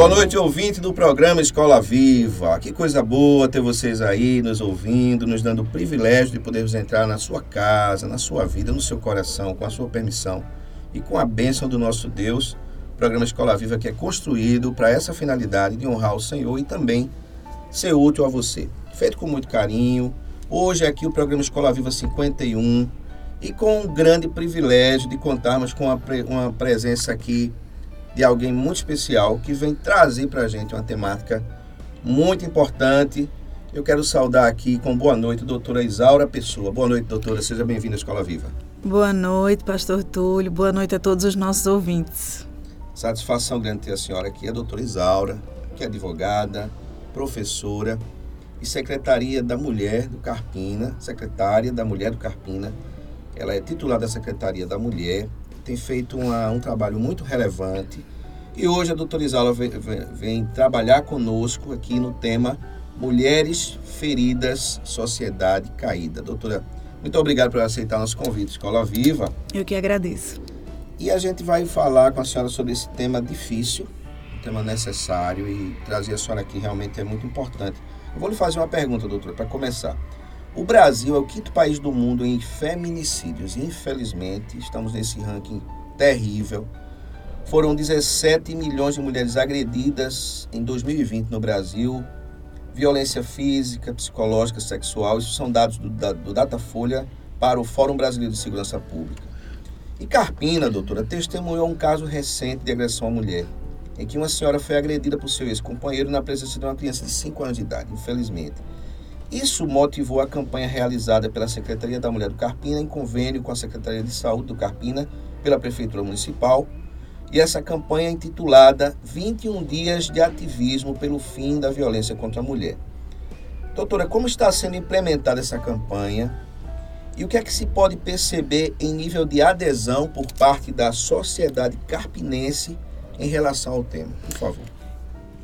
Boa noite, ouvinte do programa Escola Viva. Que coisa boa ter vocês aí nos ouvindo, nos dando o privilégio de podermos entrar na sua casa, na sua vida, no seu coração, com a sua permissão e com a bênção do nosso Deus. O programa Escola Viva que é construído para essa finalidade de honrar o Senhor e também ser útil a você. Feito com muito carinho. Hoje aqui o programa Escola Viva 51 e com um grande privilégio de contarmos com uma presença aqui de alguém muito especial que vem trazer para a gente uma temática muito importante. Eu quero saudar aqui com boa noite, doutora Isaura Pessoa. Boa noite, doutora. Seja bem-vinda à Escola Viva. Boa noite, pastor Túlio. Boa noite a todos os nossos ouvintes. Satisfação grande ter a senhora aqui, a doutora Isaura, que é advogada, professora e secretaria da Mulher do Carpina, secretária da Mulher do Carpina. Ela é titular da Secretaria da Mulher tem feito uma, um trabalho muito relevante. E hoje a doutora Isala vem, vem, vem, trabalhar conosco aqui no tema Mulheres Feridas, Sociedade Caída. Doutora, muito obrigado por aceitar nosso convite, Escola Viva. Eu que agradeço. E a gente vai falar com a senhora sobre esse tema difícil, um tema necessário e trazer a senhora aqui realmente é muito importante. Eu vou lhe fazer uma pergunta, doutora, para começar. O Brasil é o quinto país do mundo em feminicídios. Infelizmente, estamos nesse ranking terrível. Foram 17 milhões de mulheres agredidas em 2020 no Brasil. Violência física, psicológica, sexual. Isso são dados do, do Datafolha para o Fórum Brasileiro de Segurança Pública. E Carpina, doutora, testemunhou um caso recente de agressão à mulher, em que uma senhora foi agredida por seu ex-companheiro na presença de uma criança de 5 anos de idade, infelizmente. Isso motivou a campanha realizada pela Secretaria da Mulher do Carpina, em convênio com a Secretaria de Saúde do Carpina, pela Prefeitura Municipal. E essa campanha é intitulada 21 Dias de Ativismo pelo Fim da Violência contra a Mulher. Doutora, como está sendo implementada essa campanha e o que é que se pode perceber em nível de adesão por parte da sociedade carpinense em relação ao tema? Por favor.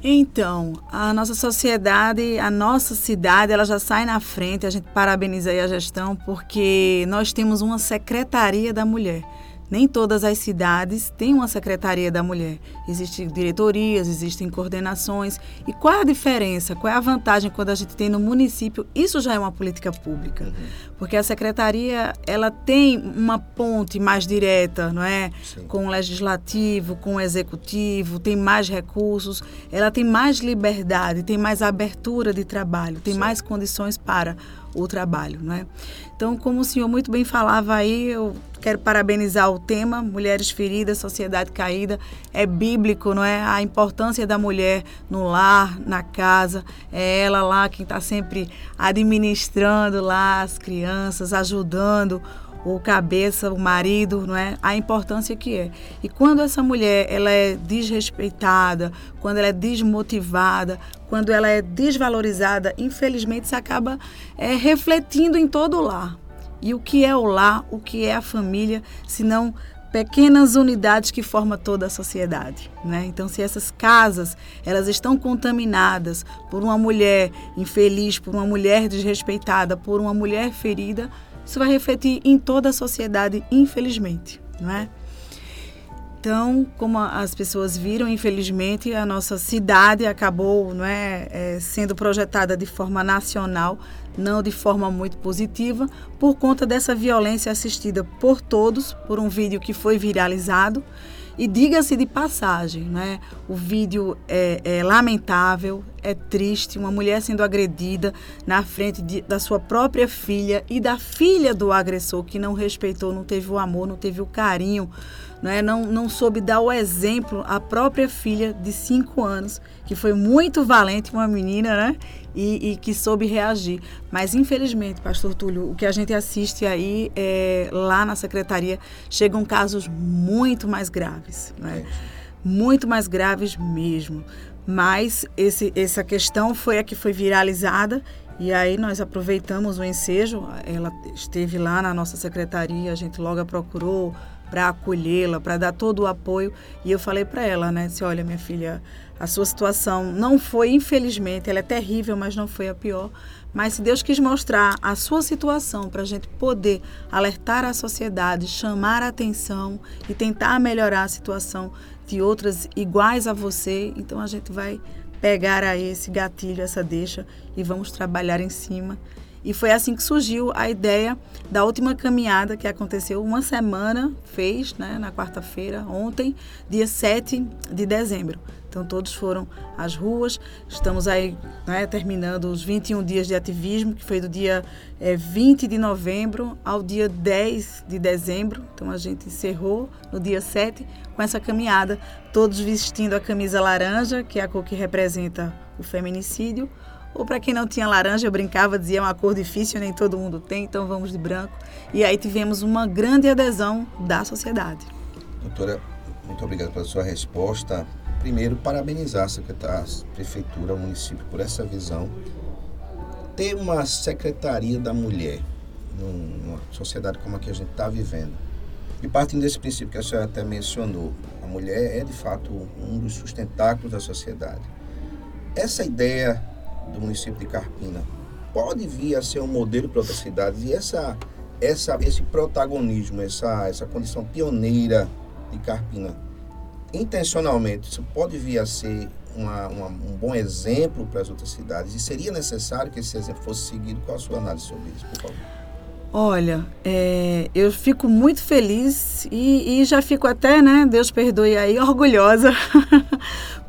Então, a nossa sociedade, a nossa cidade, ela já sai na frente. A gente parabeniza aí a gestão porque nós temos uma secretaria da mulher. Nem todas as cidades têm uma secretaria da mulher. Existem diretorias, existem coordenações. E qual é a diferença? Qual é a vantagem quando a gente tem no município? Isso já é uma política pública. Uhum. Porque a secretaria, ela tem uma ponte mais direta, não é? Sim. Com o legislativo, com o executivo, tem mais recursos, ela tem mais liberdade, tem mais abertura de trabalho, tem Sim. mais condições para o trabalho, não é? Então, como o senhor muito bem falava aí, eu quero parabenizar o tema Mulheres Feridas, Sociedade Caída. É bíblico, não é? A importância da mulher no lar, na casa. É ela lá quem está sempre administrando lá as crianças, ajudando o cabeça, o marido, não é? A importância que é. E quando essa mulher ela é desrespeitada, quando ela é desmotivada, quando ela é desvalorizada, infelizmente isso acaba é, refletindo em todo o lar. E o que é o lar, o que é a família, se não pequenas unidades que formam toda a sociedade, né? Então, se essas casas elas estão contaminadas por uma mulher infeliz, por uma mulher desrespeitada, por uma mulher ferida, isso vai refletir em toda a sociedade, infelizmente, não é? Então, como as pessoas viram, infelizmente, a nossa cidade acabou não é, é, sendo projetada de forma nacional, não de forma muito positiva, por conta dessa violência assistida por todos, por um vídeo que foi viralizado e diga-se de passagem, né? o vídeo é, é, lamentável, é triste, uma mulher sendo agredida na frente de, da sua própria filha e da filha do agressor que não respeitou, não teve o amor, não teve o carinho é? não, não soube dar o exemplo à própria filha de cinco anos, que foi muito valente, uma menina, né? E, e, que soube reagir. Mas, infelizmente, pastor Túlio, o que a gente assiste aí é, lá na secretaria chegam casos muito mais graves, né? Muito mais graves mesmo. Mas esse, essa questão foi a que foi viralizada e aí nós aproveitamos o ensejo, ela esteve lá na nossa secretaria, a gente logo a procurou para acolhê-la, para dar todo o apoio. E eu falei para ela, né, se olha, minha filha, a sua situação não foi, infelizmente, ela é terrível, mas não foi a pior. Mas se Deus quis mostrar a sua situação para a gente poder alertar a sociedade, chamar a atenção e tentar melhorar a situação de outras iguais a você, então a gente vai pegar aí esse gatilho, essa deixa e vamos trabalhar em cima. E foi assim que surgiu a ideia da última caminhada que aconteceu uma semana, fez, né, na quarta-feira, ontem, dia 7 de dezembro. Então todos foram às ruas. Estamos aí né, terminando os 21 dias de ativismo, que foi do dia é, eh, 20 de novembro ao dia 10 de dezembro. Então a gente encerrou no dia 7 com essa caminhada, todos vestindo a camisa laranja, que é a cor que representa o feminicídio. Ou para quem não tinha laranja, eu brincava, dizia é uma cor difícil, nem todo mundo tem, então vamos de branco. E aí tivemos uma grande adesão da sociedade. Doutora, muito obrigado pela sua resposta primeiro, parabenizar a Secretaria, a Prefeitura, o município por essa visão. Ter uma Secretaria da Mulher numa sociedade como a que a gente está vivendo. E partindo desse princípio que a senhora até mencionou, a mulher é de fato um dos sustentáculos da sociedade. Essa ideia do município de Carpina pode vir a ser um modelo para outras cidades e essa, essa, esse protagonismo, essa, essa condição pioneira de Carpina intencionalmente, isso pode vir a ser uma, uma, um bom exemplo para as outras cidades e seria necessário que esse exemplo fosse seguido. Qual a sua análise sobre isso, por favor? Olha, é, eu fico muito feliz e, e, já fico até, né, Deus perdoe aí, orgulhosa,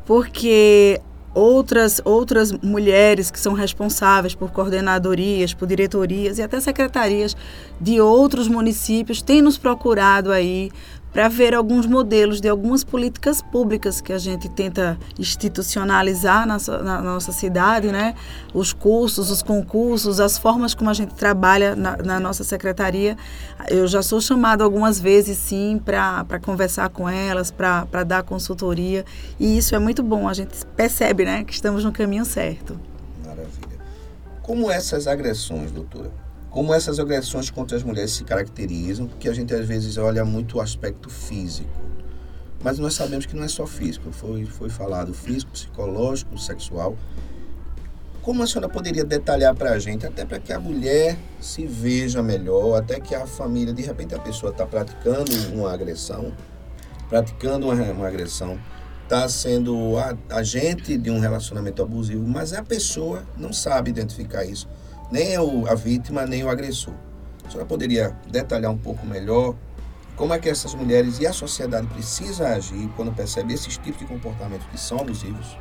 porque outras, outras mulheres que são responsáveis por coordenadorias, por diretorias e até secretarias de outros municípios têm nos procurado aí para ver alguns modelos de algumas políticas públicas que a gente tenta institucionalizar na, na, nossa cidade, né? Os cursos, os concursos, as formas como a gente trabalha na, na nossa secretaria. Eu já sou chamada algumas vezes, sim, para conversar com elas, para dar consultoria. E isso é muito bom. A gente percebe, né, que estamos no caminho certo. Maravilha. Como essas agressões, doutora? Como essas agressões contra as mulheres se caracterizam, porque a gente às vezes olha muito o aspecto físico. Mas nós sabemos que não é só físico, foi, foi falado físico, psicológico, sexual. Como a senhora poderia detalhar para a gente, até para que a mulher se veja melhor, até que a família, de repente a pessoa está praticando uma agressão, praticando uma, uma agressão, está sendo agente de um relacionamento abusivo, mas a pessoa não sabe identificar isso nem a vítima, nem o agressor. A senhora poderia detalhar um pouco melhor como é que essas mulheres e a sociedade precisam agir quando percebe esses tipos de comportamentos que são abusivos?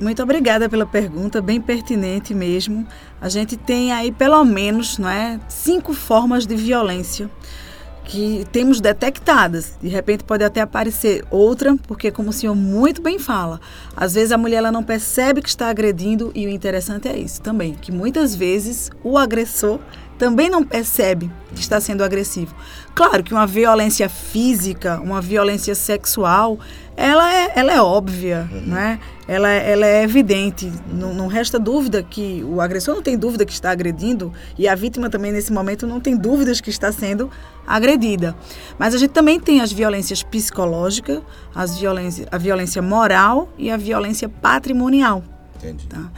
Muito obrigada pela pergunta, bem pertinente mesmo. A gente tem aí pelo menos, não é, cinco formas de violência que temos detectadas. De repente pode até aparecer outra, porque como o senhor muito bem fala, às vezes a mulher ela não percebe que está agredindo e o interessante é isso também, que muitas vezes o agressor também não percebe que está sendo agressivo. Claro que uma violência física, uma violência sexual, ela é, ela é óbvia, uhum. né? ela, ela é evidente. Não, não, resta dúvida que o agressor não tem dúvida que está agredindo e a vítima também, nesse momento, não tem dúvidas que está sendo agredida. Mas a gente também tem as violências psicológicas, as violência, a violência moral e a violência patrimonial. Entendi. Tá?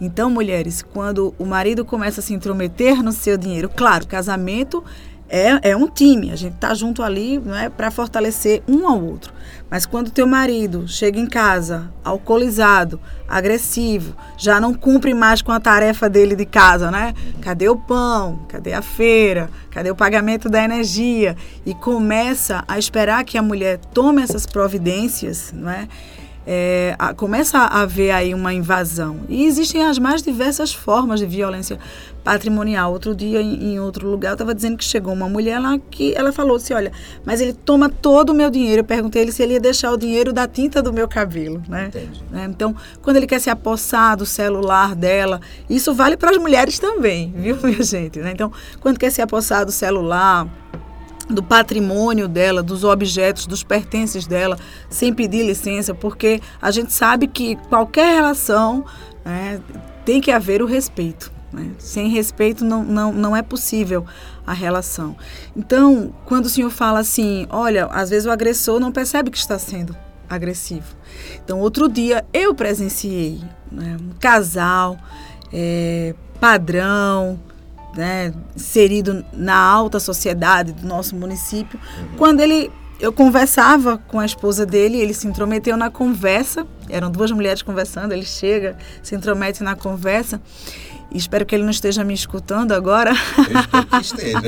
Então, mulheres, quando o marido começa a se intrometer no seu dinheiro, claro, casamento é, é um time, a gente está junto ali é, para fortalecer um ao outro. Mas quando teu marido chega em casa alcoolizado, agressivo, já não cumpre mais com a tarefa dele de casa, né? Cadê o pão? Cadê a feira? Cadê o pagamento da energia? E começa a esperar que a mulher tome essas providências, não é? É, a, começa a haver aí uma invasão. E existem as mais diversas formas de violência patrimonial. Outro dia, em, em outro lugar, eu estava dizendo que chegou uma mulher lá que ela falou assim, olha, mas ele toma todo o meu dinheiro. Eu perguntei ele se ele ia deixar o dinheiro da tinta do meu cabelo, né? né? Então, quando ele quer se apossar do celular dela, isso vale para as mulheres também, viu, minha gente? Né? Então, quando quer se apossar do celular, do patrimônio dela, dos objetos, dos pertences dela, sem pedir licença, porque a gente sabe que qualquer relação né, tem que haver o respeito. Né? Sem respeito não, não, não é possível a relação. Então, quando o senhor fala assim, olha, às vezes o agressor não percebe que está sendo agressivo. Então, outro dia eu presenciei né, um casal é, padrão, né, inserido na alta sociedade do nosso município. Uhum. Quando ele eu conversava com a esposa dele, ele se intrometeu na conversa. Eram duas mulheres conversando, ele chega, se intromete na conversa. E espero que ele não esteja me escutando agora. Eu espero que esteja.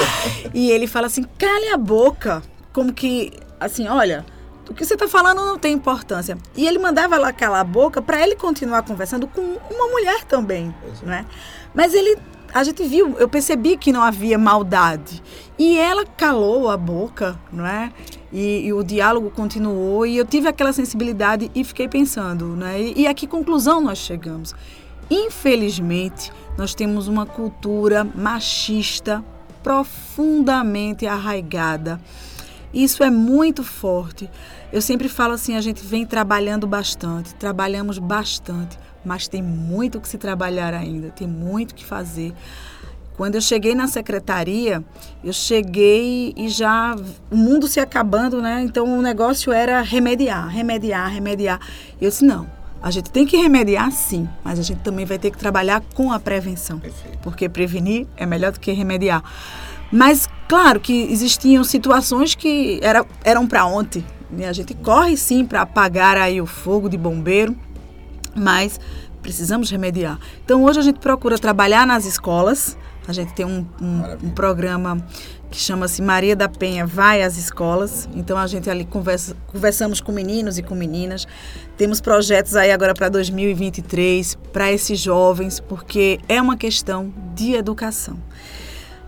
e ele fala assim: cale a boca. Como que, assim, olha, o que você está falando não tem importância. E ele mandava ela calar a boca para ele continuar conversando com uma mulher também, né? Mas ele a gente viu, eu percebi que não havia maldade. E ela calou a boca, não é? E, e, o diálogo continuou e eu tive aquela sensibilidade e fiquei pensando, né? E, e a que conclusão nós chegamos? Infelizmente, nós temos uma cultura machista profundamente arraigada. Isso é muito forte. Eu sempre falo assim, a gente vem trabalhando bastante, trabalhamos bastante mas tem muito que se trabalhar ainda, tem muito que fazer. Quando eu cheguei na secretaria, eu cheguei e já o mundo se acabando, né? Então o negócio era remediar, remediar, remediar. Eu disse: não, a gente tem que remediar sim, mas a gente também vai ter que trabalhar com a prevenção. Perfeito. Porque prevenir é melhor do que remediar. Mas, claro que existiam situações que era, eram para ontem. Né? A gente corre sim para apagar aí o fogo de bombeiro, mas precisamos remediar. Então, hoje a gente procura trabalhar nas escolas. A gente tem um, um, um programa que chama-se Maria da Penha Vai às Escolas. Então, a gente ali conversa, conversamos com meninos e com meninas. Temos projetos aí agora para 2023, para esses jovens, porque é uma questão de educação.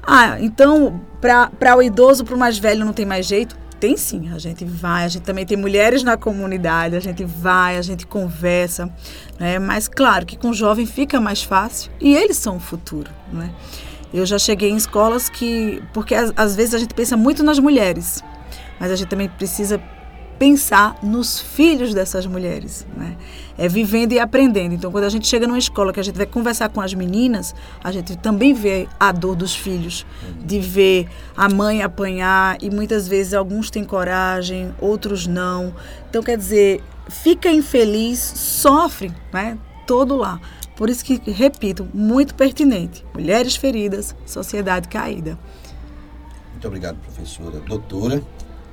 Ah, então, para o idoso, para o mais velho, não tem mais jeito? Tem sim, a gente vai, a gente também tem mulheres na comunidade, a gente vai, a gente conversa, né? mas claro que com o jovem fica mais fácil e eles são o futuro. Né? Eu já cheguei em escolas que, porque às, às vezes a gente pensa muito nas mulheres, mas a gente também precisa pensar nos filhos dessas mulheres, né? É vivendo e aprendendo. Então, quando a gente chega numa escola que a gente vai conversar com as meninas, a gente também vê a dor dos filhos, de ver a mãe apanhar e muitas vezes alguns têm coragem, outros não. Então, quer dizer, fica infeliz, sofre, né? Todo lá. Por isso que, repito, muito pertinente. Mulheres feridas, sociedade caída. Muito obrigado, professora. Doutora,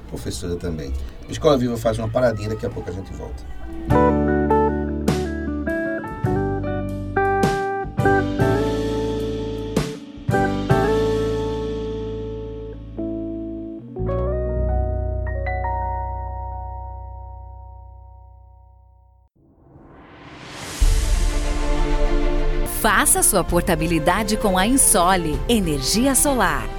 professora também. Escola Viva faz uma paradinha, daqui a pouco a gente volta. Faça sua portabilidade com a Insole Energia Solar.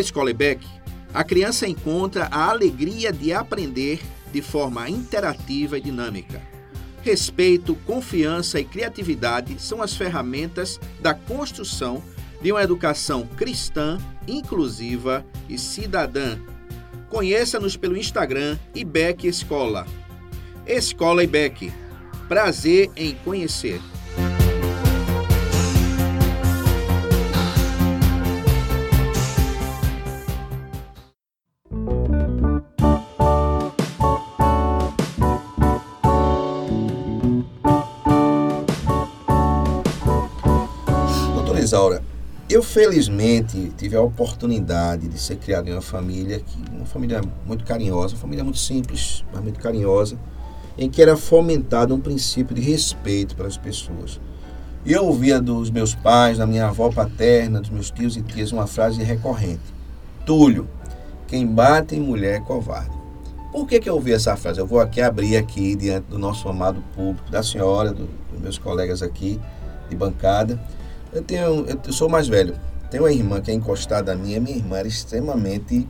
Na escola EBEC, a criança encontra a alegria de aprender de forma interativa e dinâmica. Respeito, confiança e criatividade são as ferramentas da construção de uma educação cristã, inclusiva e cidadã. Conheça-nos pelo Instagram IBEC Escola. Escola IBEC. Prazer em conhecer. Isaura, eu felizmente tive a oportunidade de ser criado em uma família que uma família muito carinhosa, uma família muito simples, mas muito carinhosa, em que era fomentado um princípio de respeito pelas pessoas. E eu ouvia dos meus pais, da minha avó paterna, dos meus tios e tias, uma frase recorrente: Túlio, quem bate em mulher é covarde. Por que, que eu ouvi essa frase? Eu vou aqui abrir aqui diante do nosso amado público, da senhora, do, dos meus colegas aqui de bancada eu tenho, eu sou mais velho. Tenho uma irmã que é encostada a mim. Minha irmã era extremamente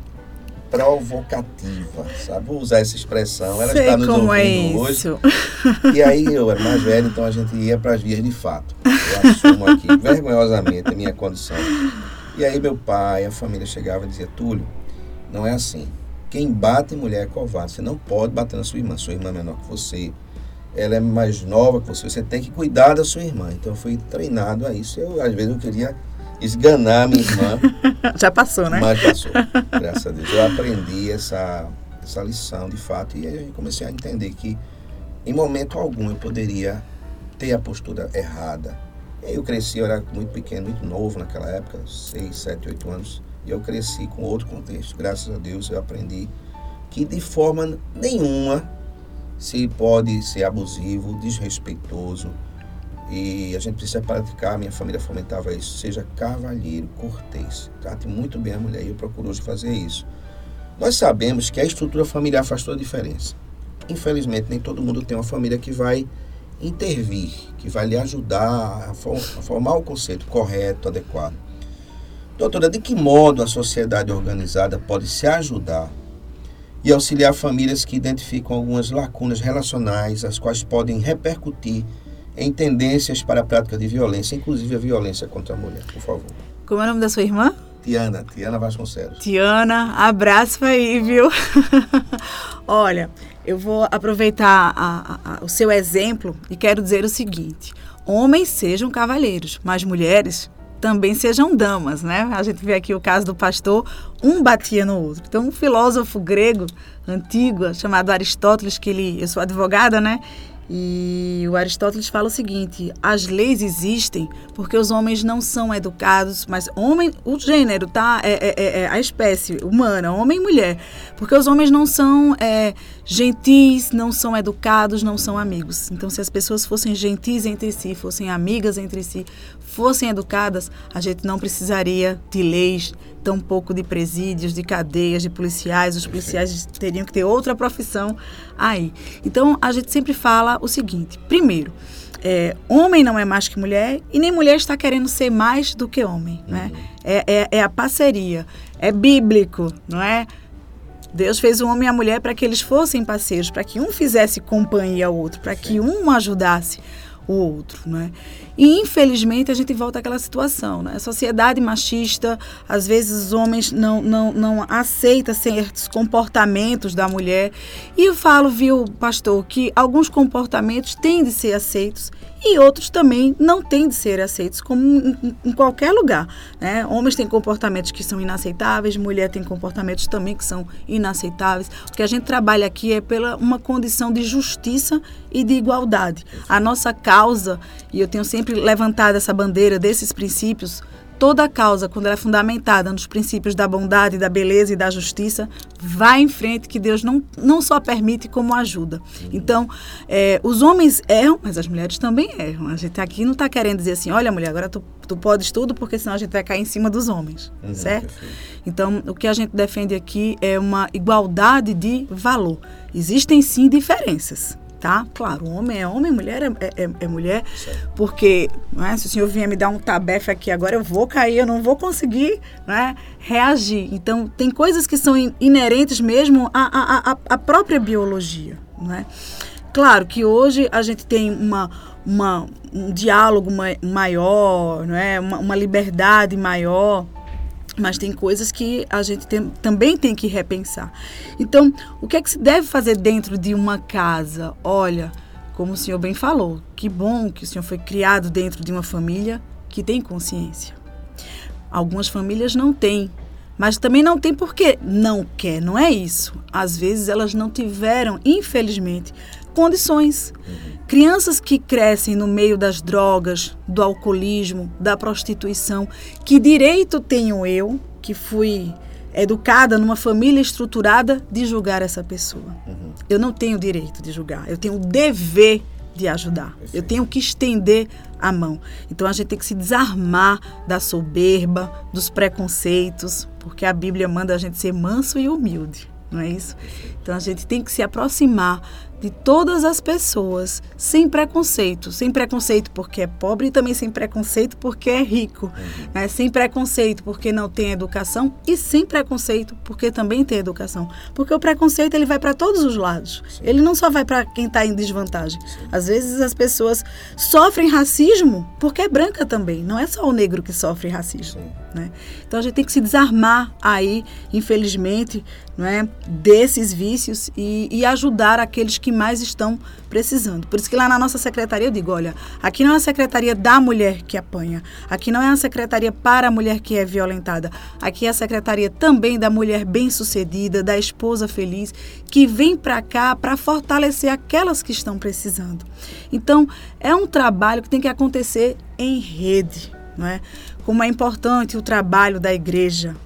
provocativa, sabe? Vou usar essa expressão. Ela Sei está nos como é ouvindo isso. hoje. E aí eu era mais velho, então a gente ia para as vias de fato. Eu assumo aqui, vergonhosamente, a minha condição. E aí meu pai, a família chegava e dizia, Túlio, não é assim. Quem bate em mulher é covarde. Você não pode bater na sua irmã. Sua irmã é menor que você ela é mais nova que você, você tem que cuidar da sua irmã. Então eu fui treinado a isso. Eu, às vezes eu queria esganar minha irmã. Já passou, né? Mas passou, graças a Deus. Eu aprendi essa, essa lição de fato e aí eu comecei a entender que em momento algum eu poderia ter a postura errada. E aí eu cresci, eu era muito pequeno, muito novo naquela época, 6, 7, 8 anos. E eu cresci com outro contexto. Graças a Deus eu aprendi que de forma nenhuma se pode ser abusivo, desrespeitoso. E a gente precisa praticar, minha família fomentava isso, seja cavalheiro, cortês. Trate muito bem a mulher e eu procuro hoje fazer isso. Nós sabemos que a estrutura familiar faz toda a diferença. Infelizmente, nem todo mundo tem uma família que vai intervir, que vai lhe ajudar a, formar o conceito correto, adequado. Doutora, de que modo a sociedade organizada pode se ajudar e auxiliar famílias que identificam algumas lacunas relacionais, as quais podem repercutir em tendências para a prática de violência, inclusive a violência contra a mulher, por favor. Como é o nome da sua irmã? Tiana, Tiana Vasconcelos. Tiana, abraço aí, viu? Olha, eu vou aproveitar a, a, o seu exemplo e quero dizer o seguinte: homens sejam cavalheiros, mas mulheres também sejam damas, né? A gente vê aqui o caso do pastor, um batia no outro. Então, um filósofo grego antigo chamado Aristóteles, que ele, eu sou advogada, né? E o Aristóteles fala o seguinte: as leis existem porque os homens não são educados, mas homem, o gênero, tá? É, é, é, é a espécie humana, homem e mulher. Porque os homens não são é, gentis, não são educados, não são amigos. Então, se as pessoas fossem gentis entre si, fossem amigas entre si, fossem educadas, a gente não precisaria de leis, tampouco de presídios, de cadeias, de policiais. Os policiais teriam que ter outra profissão aí. Então, a gente sempre fala o seguinte: primeiro, é, homem não é mais que mulher e nem mulher está querendo ser mais do que homem. Né? É, é, é a parceria, é bíblico, não é? Deus fez o homem e a mulher para que eles fossem parceiros, para que um fizesse companhia ao outro, para que um ajudasse o outro, né? E infelizmente a gente volta àquela situação, né? A sociedade machista, às vezes os homens não não não aceita certos comportamentos da mulher. E eu falo, viu, pastor, que alguns comportamentos têm de ser aceitos e outros também não têm de ser aceitos, como em, em, qualquer lugar. Né? Homens têm comportamentos que são inaceitáveis, mulher tem comportamentos também que são inaceitáveis. O que a gente trabalha aqui é pela uma condição de justiça e de igualdade. A nossa causa, e eu tenho sempre levantado essa bandeira desses princípios, toda causa, quando ela é fundamentada nos princípios da bondade, da beleza e da justiça, vai em frente, que Deus não, não só permite, como ajuda. Então, é, os homens erram, mas as mulheres também erram. A gente aqui não está querendo dizer assim, olha, mulher, agora tu, tu podes tudo, porque senão a gente vai cair em cima dos homens, uhum, certo? Perfeito. Então, o que a gente defende aqui é uma igualdade de valor. Existem sim diferenças, tá? Claro, homem é homem, mulher é, é, é, é mulher, porque é, se o senhor vier me dar um tabefe aqui agora, eu vou cair, eu não vou conseguir né, reagir. Então, tem coisas que são inerentes mesmo à, à, à própria biologia, não é? Claro que hoje a gente tem uma, uma, um diálogo maior, não é? uma, uma liberdade maior, mas tem coisas que a gente tem, também tem que repensar. Então, o que é que se deve fazer dentro de uma casa? Olha, como o senhor bem falou, que bom que o senhor foi criado dentro de uma família que tem consciência. Algumas famílias não têm, mas também não tem porque não quer, não é isso. Às vezes elas não tiveram, infelizmente, condições. Crianças que crescem no meio das drogas, do alcoolismo, da prostituição, que direito tenho eu, que fui educada numa família estruturada, de julgar essa pessoa? Uhum. Eu não tenho direito de julgar, eu tenho o dever de ajudar. Perfeito. Eu tenho que estender a mão. Então a gente tem que se desarmar da soberba, dos preconceitos, porque a Bíblia manda a gente ser manso e humilde, não é isso? Então a gente tem que se aproximar de todas as pessoas, sem preconceito. Sem preconceito porque é pobre e também sem preconceito porque é rico. Uhum. Né? Sem preconceito porque não tem educação e sem preconceito porque também tem educação. Porque o preconceito ele vai para todos os lados. Sim. Ele não só vai para quem está em desvantagem. Sim. Às vezes as pessoas sofrem racismo porque é branca também. Não é só o negro que sofre racismo. Né? Então a gente tem que se desarmar aí, infelizmente, é, desses vícios e, e, ajudar aqueles que mais estão precisando. Por isso que lá na nossa secretaria eu digo, olha, aqui não é a secretaria da mulher que apanha, aqui não é a secretaria para a mulher que é violentada, aqui é a secretaria também da mulher bem-sucedida, da esposa feliz, que vem para cá para fortalecer aquelas que estão precisando. Então, é um trabalho que tem que acontecer em rede, não é? Como é importante o trabalho da igreja,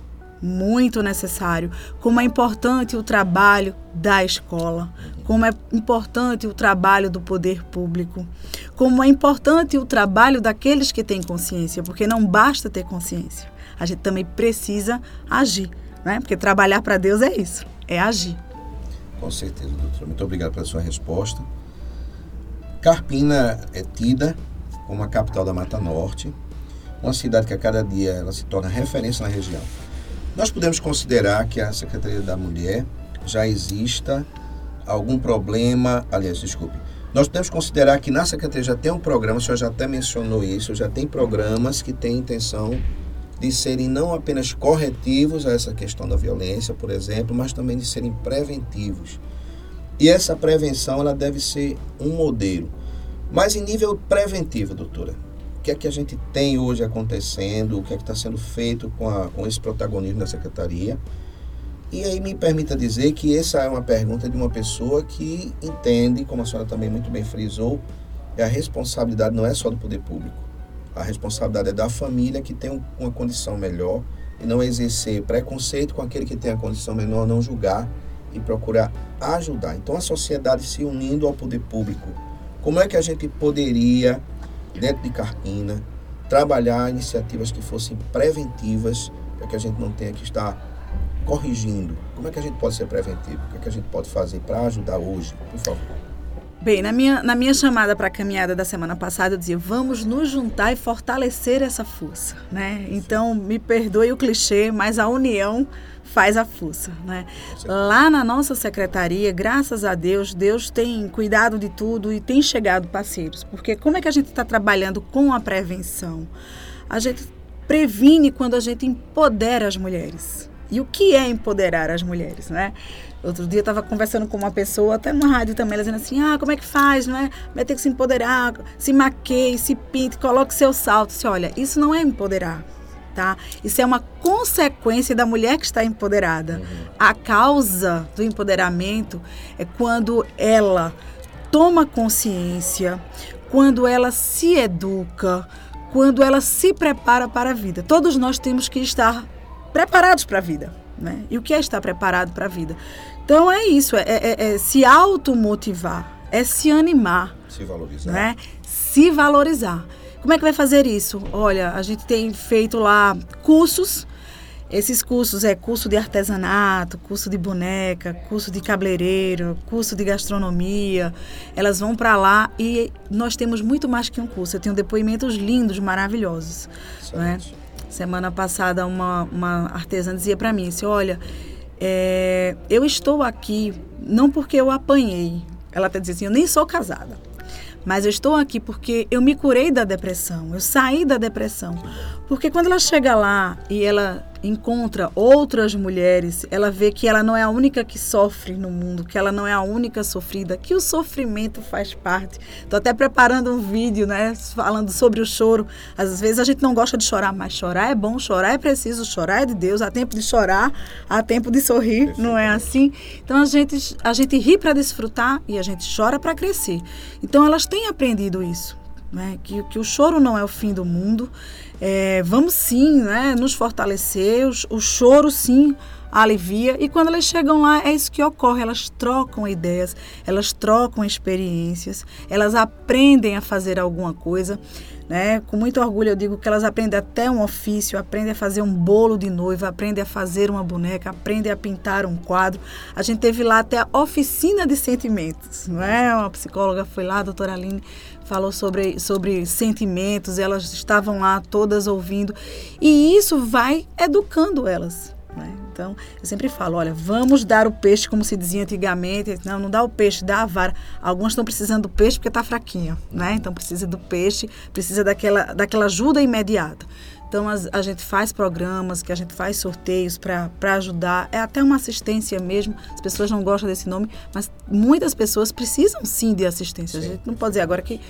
muito necessário, como é importante o trabalho da escola, como é importante o trabalho do poder público, como é importante o trabalho daqueles que têm consciência, porque não basta ter consciência, a gente também precisa agir, né? Porque trabalhar para Deus é isso, é agir. Com certeza, doutora. Muito obrigado pela sua resposta. Carpina é tida como a capital da Mata Norte, uma cidade que a cada dia ela se torna referência na região. Nós podemos considerar que a Secretaria da Mulher já exista algum problema, aliás, desculpe, nós podemos considerar que na Secretaria já tem um programa, o senhor já até mencionou isso, já tem programas que têm intenção de serem não apenas corretivos a essa questão da violência, por exemplo, mas também de serem preventivos. E essa prevenção ela deve ser um modelo. Mas em nível preventivo, doutora, que é que a gente tem hoje acontecendo, o que é que está sendo feito com, a, com esse protagonismo da secretaria. E aí me permita dizer que essa é uma pergunta de uma pessoa que entende, como a senhora também muito bem frisou, é a responsabilidade não é só do poder público. A responsabilidade é da família que tem uma condição melhor e não exercer preconceito com aquele que tem a condição menor, não julgar e procurar ajudar. Então a sociedade se unindo ao poder público. Como é que a gente poderia dentro de Carpina, trabalhar iniciativas que fossem preventivas, para que a gente não tenha que estar corrigindo. Como é que a gente pode ser preventivo? O que, é que a gente pode fazer para ajudar hoje? Por favor. Bem, na minha, na minha chamada para a caminhada da semana passada, eu dizia: vamos nos juntar e fortalecer essa força. Né? Então, me perdoe o clichê, mas a união faz a força, né? Lá na nossa secretaria, graças a Deus, Deus tem cuidado de tudo e tem chegado parceiros. Porque como é que a gente está trabalhando com a prevenção? A gente previne quando a gente empodera as mulheres. E o que é empoderar as mulheres, né? Outro dia eu estava conversando com uma pessoa, até numa rádio também, ela dizendo assim, ah, como é que faz, não é? Vai ter que se empoderar, se maqueie, se pinte, coloque seu salto. Se olha, isso não é empoderar tá? Isso é uma consequência da mulher que está empoderada. Uhum. A causa do empoderamento é quando ela toma consciência, quando ela se educa, quando ela se prepara para a vida. Todos nós temos que estar preparados para a vida. Né? E o que é estar preparado para a vida? Então é isso, é, é, é se automotivar, é se animar. Se valorizar. Né? Se valorizar. Como é que vai fazer isso? Olha, a gente tem feito lá cursos. Esses cursos é curso de artesanato, curso de boneca, curso de cabeleireiro, curso de gastronomia. Elas vão para lá e nós temos muito mais que um curso. Eu tenho depoimentos lindos, maravilhosos. Né? Semana passada uma, uma artesã dizia para mim, assim, olha, é, eu estou aqui não porque eu apanhei. Ela até dizia assim, eu nem sou casada. Mas eu estou aqui porque eu me curei da depressão, eu saí da depressão. Porque quando ela chega lá e ela encontra outras mulheres, ela vê que ela não é a única que sofre no mundo, que ela não é a única sofrida, que o sofrimento faz parte. Estou até preparando um vídeo, né, falando sobre o choro. Às vezes a gente não gosta de chorar, mas chorar é bom, chorar é preciso, chorar é de Deus. Há tempo de chorar, há tempo de sorrir, não é assim? Então a gente, a gente ri para desfrutar e a gente chora para crescer. Então elas têm aprendido isso. Né? Que, que o choro não é o fim do mundo, é, vamos sim né, nos fortalecer, o, o choro sim alivia. E quando elas chegam lá, é isso que ocorre. Elas trocam ideias, elas trocam experiências, elas aprendem a fazer alguma coisa. Né? Com muito orgulho eu digo que elas aprendem até um ofício, aprendem a fazer um bolo de noiva, aprendem a fazer uma boneca, aprendem a pintar um quadro. A gente teve lá até a oficina de sentimentos, não é? Uma psicóloga foi lá, a doutora Aline, falou sobre, sobre sentimentos, elas estavam lá todas ouvindo. E isso vai educando elas. Né? Então, eu sempre falo, olha, vamos dar o peixe, como se dizia antigamente. Não, não dá o peixe, dá a vara. Alguns estão precisando do peixe porque está fraquinho, né? Então, precisa do peixe, precisa daquela, daquela ajuda imediata. Então, a, a gente faz programas, que a gente faz sorteios para ajudar. É até uma assistência mesmo. As pessoas não gostam desse nome, mas muitas pessoas precisam sim de assistência. Sim. A gente não pode dizer agora que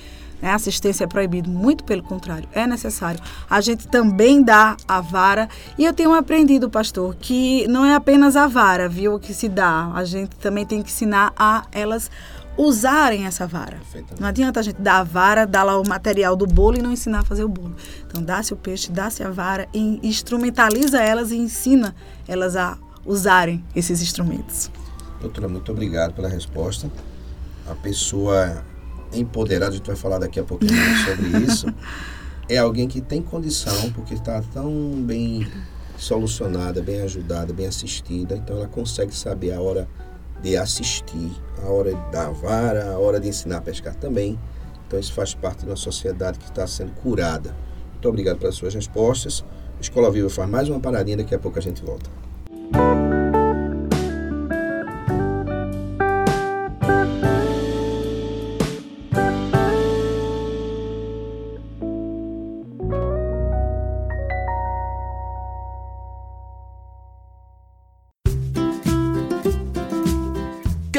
né, assistência é proibido, muito pelo contrário, é necessário. A gente também dá a vara. E eu tenho aprendido, pastor, que não é apenas a vara, viu, que se dá. A gente também tem que ensinar a elas usarem essa vara. Não adianta a gente dar a vara, dar lá o material do bolo e não ensinar a fazer o bolo. Então, dá-se o peixe, dá-se a vara, e instrumentaliza elas e ensina elas a usarem esses instrumentos. Doutora, muito obrigado pela resposta. A pessoa empoderada, a gente vai falar daqui a pouquinho sobre isso, é alguém que tem condição, porque está tão bem solucionada, bem ajudada, bem assistida, então ela consegue saber a hora de assistir, a hora da vara, a hora de ensinar a pescar também. Então isso faz parte de uma sociedade que está sendo curada. Muito obrigado pelas suas respostas. Escola Viva faz mais uma paradinha, daqui a pouco a gente volta.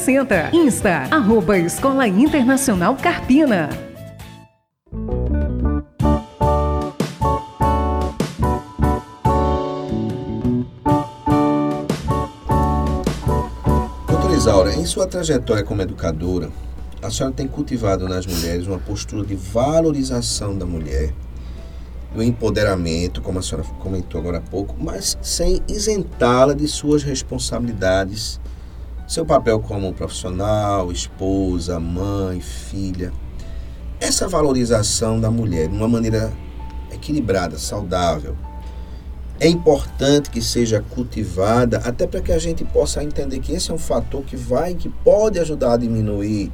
60. Insta, arroba Escola Internacional Carpina. Doutora Isaura, em sua trajetória como educadora, a senhora tem cultivado nas mulheres uma postura de valorização da mulher, do empoderamento, como a senhora comentou agora há pouco, mas sem isentá-la de suas responsabilidades seu papel como profissional, esposa, mãe, filha. Essa valorização da mulher de uma maneira equilibrada, saudável, é importante que seja cultivada até para que a gente possa entender que esse é um fator que vai, que pode ajudar a diminuir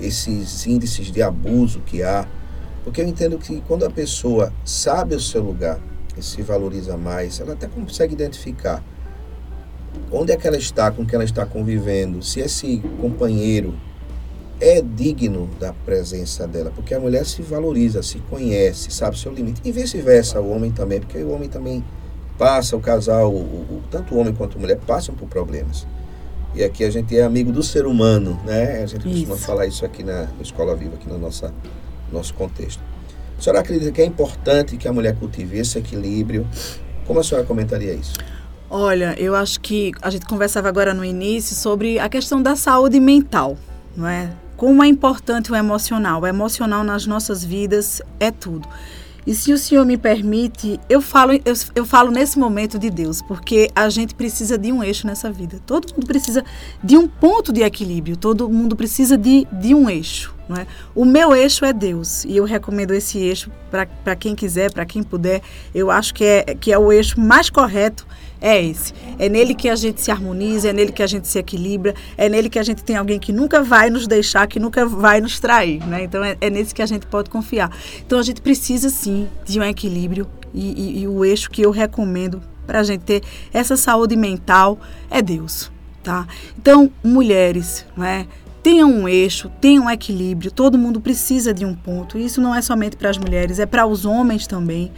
esses índices de abuso que há. Porque eu entendo que quando a pessoa sabe o seu lugar e se valoriza mais, ela até consegue identificar onde é que ela está, com quem ela está convivendo, se esse companheiro é digno da presença dela, porque a mulher se valoriza, se conhece, sabe o seu limite. E vice-versa, o homem também, porque o homem também passa, o casal, o, o, tanto o homem quanto a mulher passam por problemas. E aqui a gente é amigo do ser humano, né? A gente costuma falar isso aqui na, na Escola Viva, aqui no nossa, nosso contexto. A senhora acredita que é importante que a mulher cultive esse equilíbrio? Como a senhora comentaria isso? Olha, eu acho que a gente conversava agora no início sobre a questão da saúde mental, não é? Como é importante o emocional. O emocional nas nossas vidas é tudo. E se o Senhor me permite, eu falo, eu, eu, falo nesse momento de Deus, porque a gente precisa de um eixo nessa vida. Todo mundo precisa de um ponto de equilíbrio, todo mundo precisa de, de um eixo. Não é? O meu eixo é Deus e eu recomendo esse eixo para quem quiser, para quem puder. Eu acho que é, que é o eixo mais correto é esse. É nele que a gente se harmoniza, é nele que a gente se equilibra, é nele que a gente tem alguém que nunca vai nos deixar, que nunca vai nos trair, né? Então é, é nesse que a gente pode confiar. Então a gente precisa sim de um equilíbrio e, e, e o eixo que eu recomendo para a gente ter essa saúde mental é Deus, tá? Então mulheres, né? tenham um eixo, tenham um equilíbrio. Todo mundo precisa de um ponto. Isso não é somente para as mulheres, é para os homens também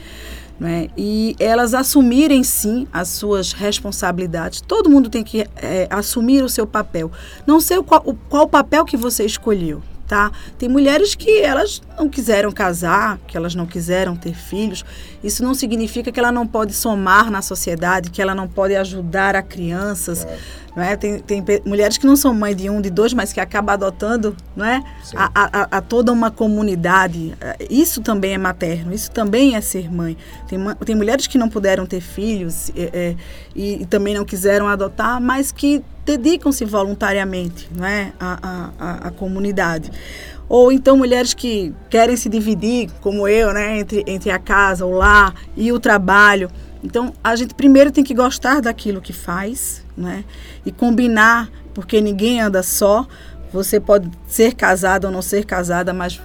né? e elas assumirem sim as suas responsabilidades. Todo mundo tem que é, assumir o seu papel. Não sei qual, o, qual papel que você escolheu. Tá? Tem mulheres que elas não quiseram casar, que elas não quiseram ter filhos. Isso não significa que ela não pode somar na sociedade, que ela não pode ajudar a crianças. É. Não é? tem, tem mulheres que não são mãe de um, de dois, mas que acabam adotando não é? A, a, a, toda uma comunidade. Isso também é materno, isso também é ser mãe. Tem, tem mulheres que não puderam ter filhos é, é, e, e, também não quiseram adotar, mas que dedicam-se voluntariamente não é? à, a, a comunidade ou então mulheres que querem se dividir, como eu, né, entre, entre a casa, o lar e o trabalho. Então, a gente primeiro tem que gostar daquilo que faz, né? E combinar, porque ninguém anda só. Você pode ser casada ou não ser casada, mas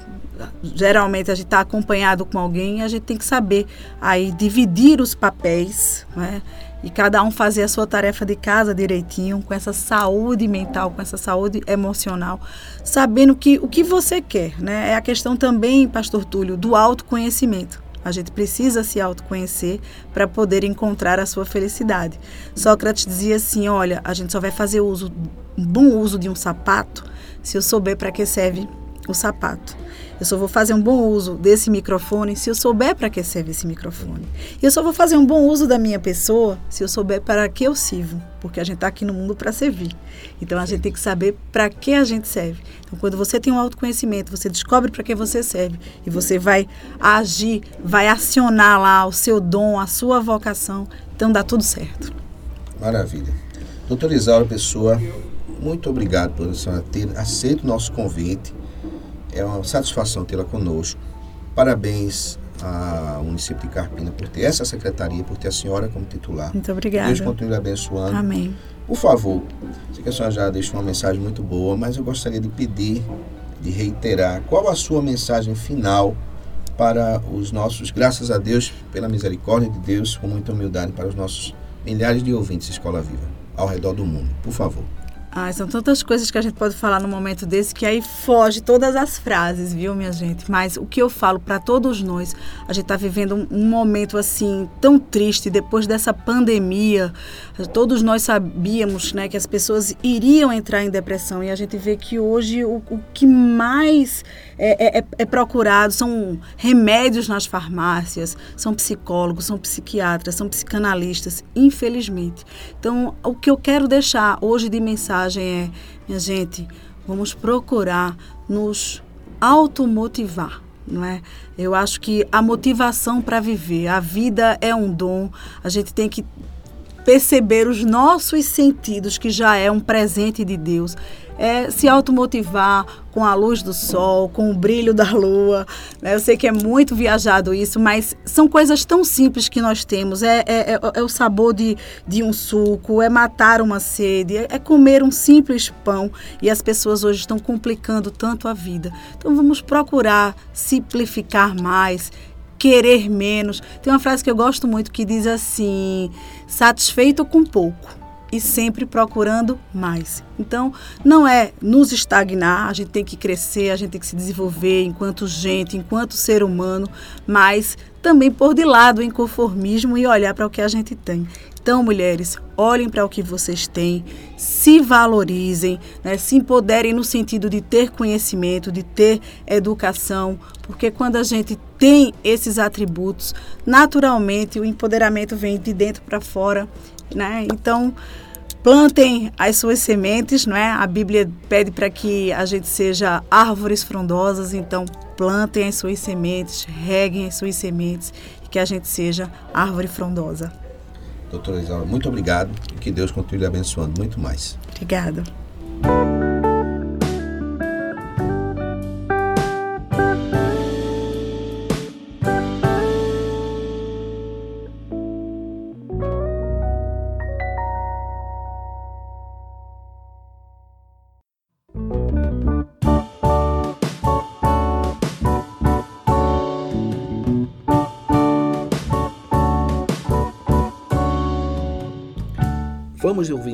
geralmente a gente está acompanhado com alguém a gente tem que saber aí dividir os papéis, né? E cada um fazer a sua tarefa de casa direitinho, com essa saúde mental, com essa saúde emocional, sabendo que o que você quer, né? É a questão também, pastor Túlio, do autoconhecimento. A gente precisa se autoconhecer para poder encontrar a sua felicidade. Sócrates dizia assim: olha, a gente só vai fazer uso, bom uso de um sapato se eu souber para que serve o sapato. Eu só vou fazer um bom uso desse microfone se eu souber para que serve esse microfone. E eu só vou fazer um bom uso da minha pessoa se eu souber para que eu sirvo, porque a gente está aqui no mundo para servir. Então a gente tem que saber para que a gente serve. Então quando você tem um autoconhecimento, você descobre para que você serve e você vai agir, vai acionar lá o seu dom, a sua vocação, então dá tudo certo. Maravilha. Doutora Isaura Pessoa, muito obrigado por ter aceito o nosso convite é uma satisfação tê-la conosco. Parabéns ao município de Carpina por ter essa secretaria, por ter a senhora como titular. Muito obrigada. Deus continue abençoando. Amém. Por favor, sei que a senhora já deixou uma mensagem muito boa, mas eu gostaria de pedir, de reiterar, qual a sua mensagem final para os nossos, graças a Deus, pela misericórdia de Deus, com muita humildade, para os nossos milhares de ouvintes Escola Viva, ao redor do mundo. Por favor. São tantas coisas que a gente pode falar no momento desse que aí foge todas as frases, viu, minha gente? Mas o que eu falo para todos nós, a gente está vivendo um, um, momento assim tão triste depois dessa pandemia. Todos nós sabíamos, né, que as pessoas iriam entrar em depressão e a gente vê que hoje o, o que mais é, é, é, é procurado são remédios nas farmácias, são psicólogos, são psiquiatras, são psicanalistas, infelizmente. Então, o que eu quero deixar hoje de mensagem mensagem é, minha gente, vamos procurar nos automotivar. Não é? Eu acho que a motivação para viver, a vida é um dom, a gente tem que perceber os nossos sentidos, que já é um presente de Deus é se automotivar com a luz do sol, com o brilho da lua. Né? Eu sei que é muito viajado isso, mas são coisas tão simples que nós temos. É, é, é, é o sabor de, de um suco, é matar uma sede, é, é comer um simples pão. E as pessoas hoje estão complicando tanto a vida. Então vamos procurar simplificar mais querer menos. Tem uma frase que eu gosto muito que diz assim: satisfeito com pouco e sempre procurando mais. Então, não é nos estagnar, a gente tem que crescer, a gente tem que se desenvolver enquanto gente, enquanto ser humano, mas também pôr de lado o inconformismo e olhar para o que a gente tem. Então, mulheres, olhem para o que vocês têm, se valorizem, né, se empoderem no sentido de ter conhecimento, de ter educação, porque quando a gente tem esses atributos, naturalmente o empoderamento vem de dentro para fora né? Então, plantem as suas sementes, não é? A Bíblia pede para que a gente seja árvores frondosas, então plantem as suas sementes, reguem as suas sementes e que a gente seja árvore frondosa. Doutora Isaura, muito obrigado e que Deus continue abençoando muito mais. Obrigada.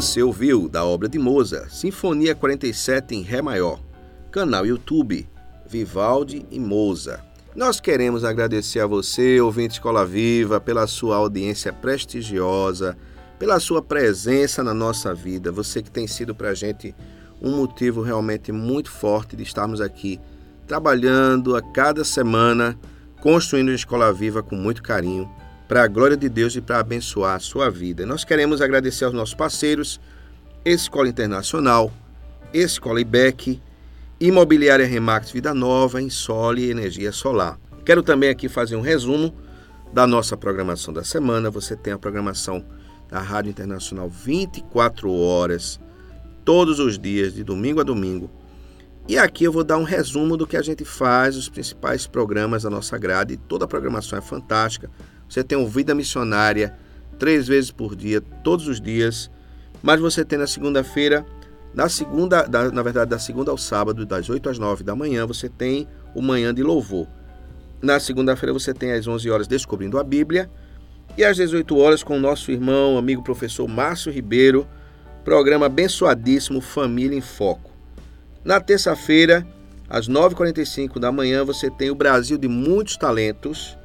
Você ouviu da obra de Mozart, Sinfonia 47 em Ré maior, canal YouTube Vivaldi e Mozart. Nós queremos agradecer a você, ouvinte Escola Viva, pela sua audiência prestigiosa, pela sua presença na nossa vida. Você que tem sido para a gente um motivo realmente muito forte de estarmos aqui trabalhando a cada semana, construindo a Escola Viva com muito carinho para a glória de Deus e para abençoar a sua vida. Nós queremos agradecer aos nossos parceiros, Escola Internacional, Escola IBEC, Imobiliária Remax Vida Nova, Insole e Energia Solar. Quero também aqui fazer um resumo da nossa programação da semana. Você tem a programação da Rádio Internacional 24 horas, todos os dias, de domingo a domingo. E aqui eu vou dar um resumo do que a gente faz, os principais programas da nossa grade. Toda a programação é fantástica. Você tem o Vida Missionária três vezes por dia, todos os dias. Mas você tem na segunda-feira, na segunda, da, na verdade, da segunda ao sábado, das 8 às 9 da manhã, você tem o Manhã de Louvor. Na segunda-feira você tem às 11 horas Descobrindo a Bíblia. E às 18 horas com o nosso irmão, amigo professor Márcio Ribeiro, programa abençoadíssimo Família em Foco. Na terça-feira, às 9h45 da manhã, você tem o Brasil de Muitos Talentos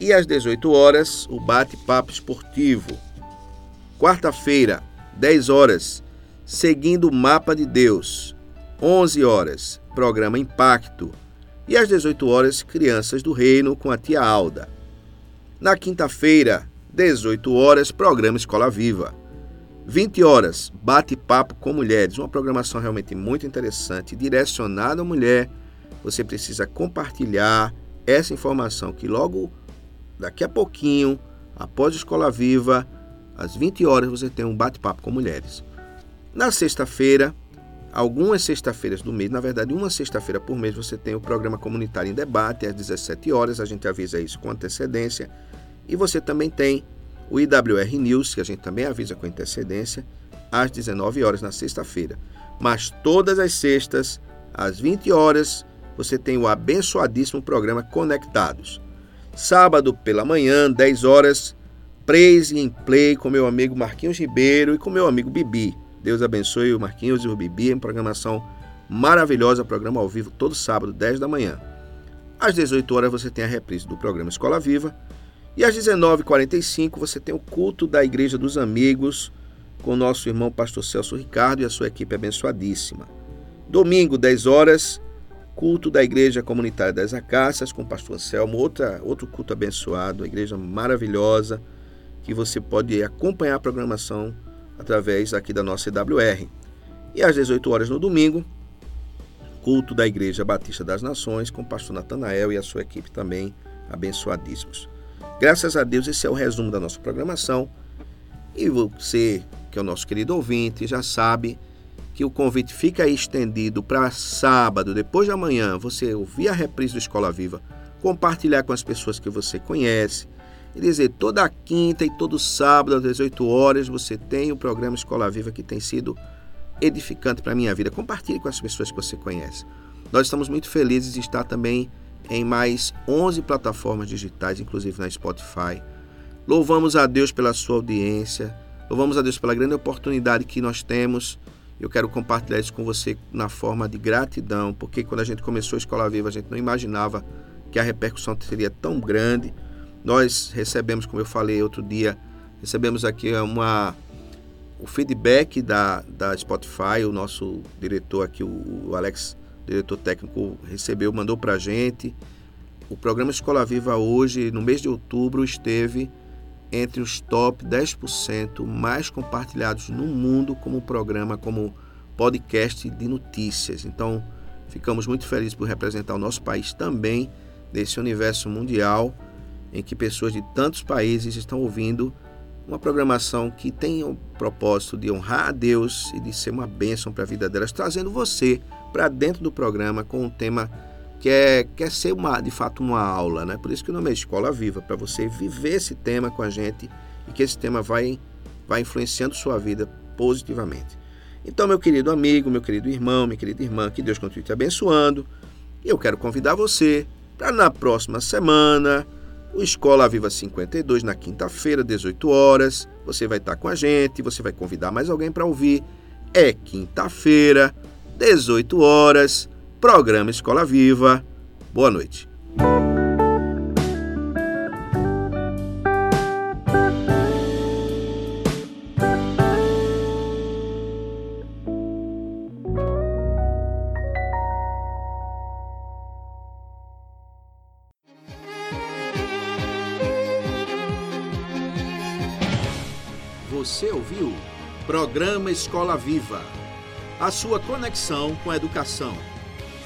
e às 18 horas, o bate-papo esportivo. Quarta-feira, 10 horas, seguindo o mapa de Deus. 11 horas, programa Impacto. E às 18 horas, Crianças do Reino com a tia Alda. Na quinta-feira, 18 horas, programa Escola Viva. 20 horas, bate-papo com mulheres, uma programação realmente muito interessante, direcionada à mulher. Você precisa compartilhar essa informação que logo daqui a pouquinho, após Escola Viva, às 20 horas, você tem um bate-papo com mulheres. Na sexta-feira, algumas sexta-feiras do mês, na verdade, uma sexta-feira por mês, você tem o programa comunitário em debate às 17 horas, a gente avisa isso com antecedência. E você também tem o IWR News, que a gente também avisa com antecedência, às 19 horas na sexta-feira. Mas todas as sextas, às 20 horas, você tem o abençoadíssimo programa Conectados. Sábado pela manhã, 10 horas, Praise em Play com meu amigo Marquinhos Ribeiro e com meu amigo Bibi. Deus abençoe o Marquinhos e o Bibi em programação maravilhosa, programa ao vivo todo sábado, 10 da manhã. Às 18 horas você tem a reprise do programa Escola Viva e às 19h45 você tem o culto da Igreja dos Amigos com o nosso irmão pastor Celso Ricardo e a sua equipe abençoadíssima. Domingo, 10 horas, culto da Igreja Comunitária das Acácias com o pastor Anselmo, outra, outro culto abençoado, uma igreja maravilhosa, que você pode acompanhar a programação através aqui da nossa EWR. E às 18 horas no domingo, culto da Igreja Batista das Nações com o pastor Natanael e a sua equipe também abençoadíssimos. Graças a Deus, esse é o resumo da nossa programação. E você, que é o nosso querido ouvinte, já sabe que o convite fica estendido para sábado, depois de amanhã, você ouvir a reprise do Escola Viva, compartilhar com as pessoas que você conhece, e dizer, toda quinta e todo sábado às 18 horas você tem o programa Escola Viva que tem sido edificante para a minha vida. Compartilhe com as pessoas que você conhece. Nós estamos muito felizes de estar também em mais 11 plataformas digitais, inclusive na Spotify. Louvamos a Deus pela sua audiência, louvamos a Deus pela grande oportunidade que nós temos eu quero compartilhar isso com você na forma de gratidão, porque quando a gente começou a Escola Viva, a gente não imaginava que a repercussão seria tão grande. Nós recebemos, como eu falei outro dia, recebemos aqui uma o feedback da, da Spotify, o nosso diretor aqui, o, o Alex, diretor técnico, recebeu, mandou para a gente. O programa Escola Viva hoje, no mês de outubro, esteve entre os top 10% mais compartilhados no mundo como programa, como podcast de notícias. Então, ficamos muito felizes por representar o nosso país também nesse universo mundial em que pessoas de tantos países estão ouvindo uma programação que tem o propósito de honrar a Deus e de ser uma bênção para a vida delas, trazendo você para dentro do programa com um tema que é, quer ser uma, de fato uma aula, né? Por isso que o nome é Escola Viva, para você viver esse tema com a gente e que esse tema vai, vai influenciando sua vida positivamente. Então, meu querido amigo, meu querido irmão, minha querida irmã, que Deus continue te abençoando. E eu quero convidar você para na próxima semana, o Escola Viva 52, na quinta-feira, 18 horas. Você vai estar com a gente, você vai convidar mais alguém para ouvir. É quinta-feira, 18 horas, programa Escola Viva. Boa noite. Você ouviu? Programa Escola Viva. A sua conexão com a educação.